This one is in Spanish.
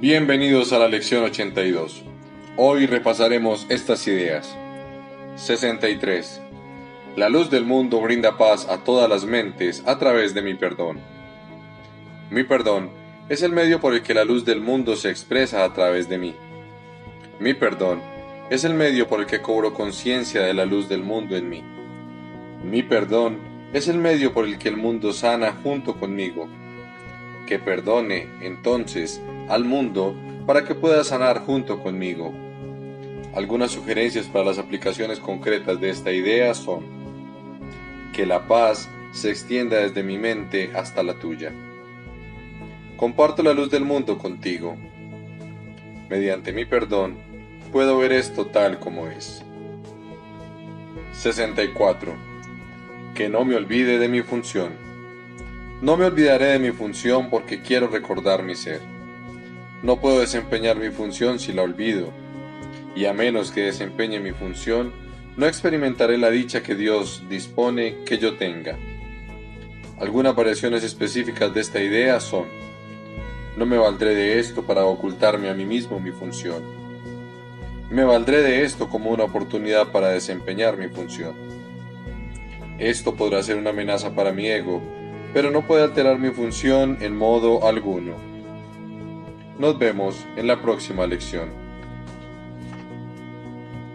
Bienvenidos a la lección 82. Hoy repasaremos estas ideas. 63. La luz del mundo brinda paz a todas las mentes a través de mi perdón. Mi perdón es el medio por el que la luz del mundo se expresa a través de mí. Mi perdón es el medio por el que cobro conciencia de la luz del mundo en mí. Mi perdón es el medio por el que el mundo sana junto conmigo. Que perdone, entonces, al mundo para que pueda sanar junto conmigo. Algunas sugerencias para las aplicaciones concretas de esta idea son que la paz se extienda desde mi mente hasta la tuya. Comparto la luz del mundo contigo. Mediante mi perdón, puedo ver esto tal como es. 64. Que no me olvide de mi función. No me olvidaré de mi función porque quiero recordar mi ser. No puedo desempeñar mi función si la olvido, y a menos que desempeñe mi función, no experimentaré la dicha que Dios dispone que yo tenga. Algunas variaciones específicas de esta idea son, no me valdré de esto para ocultarme a mí mismo mi función. Me valdré de esto como una oportunidad para desempeñar mi función. Esto podrá ser una amenaza para mi ego, pero no puede alterar mi función en modo alguno. Nos vemos en la próxima lección.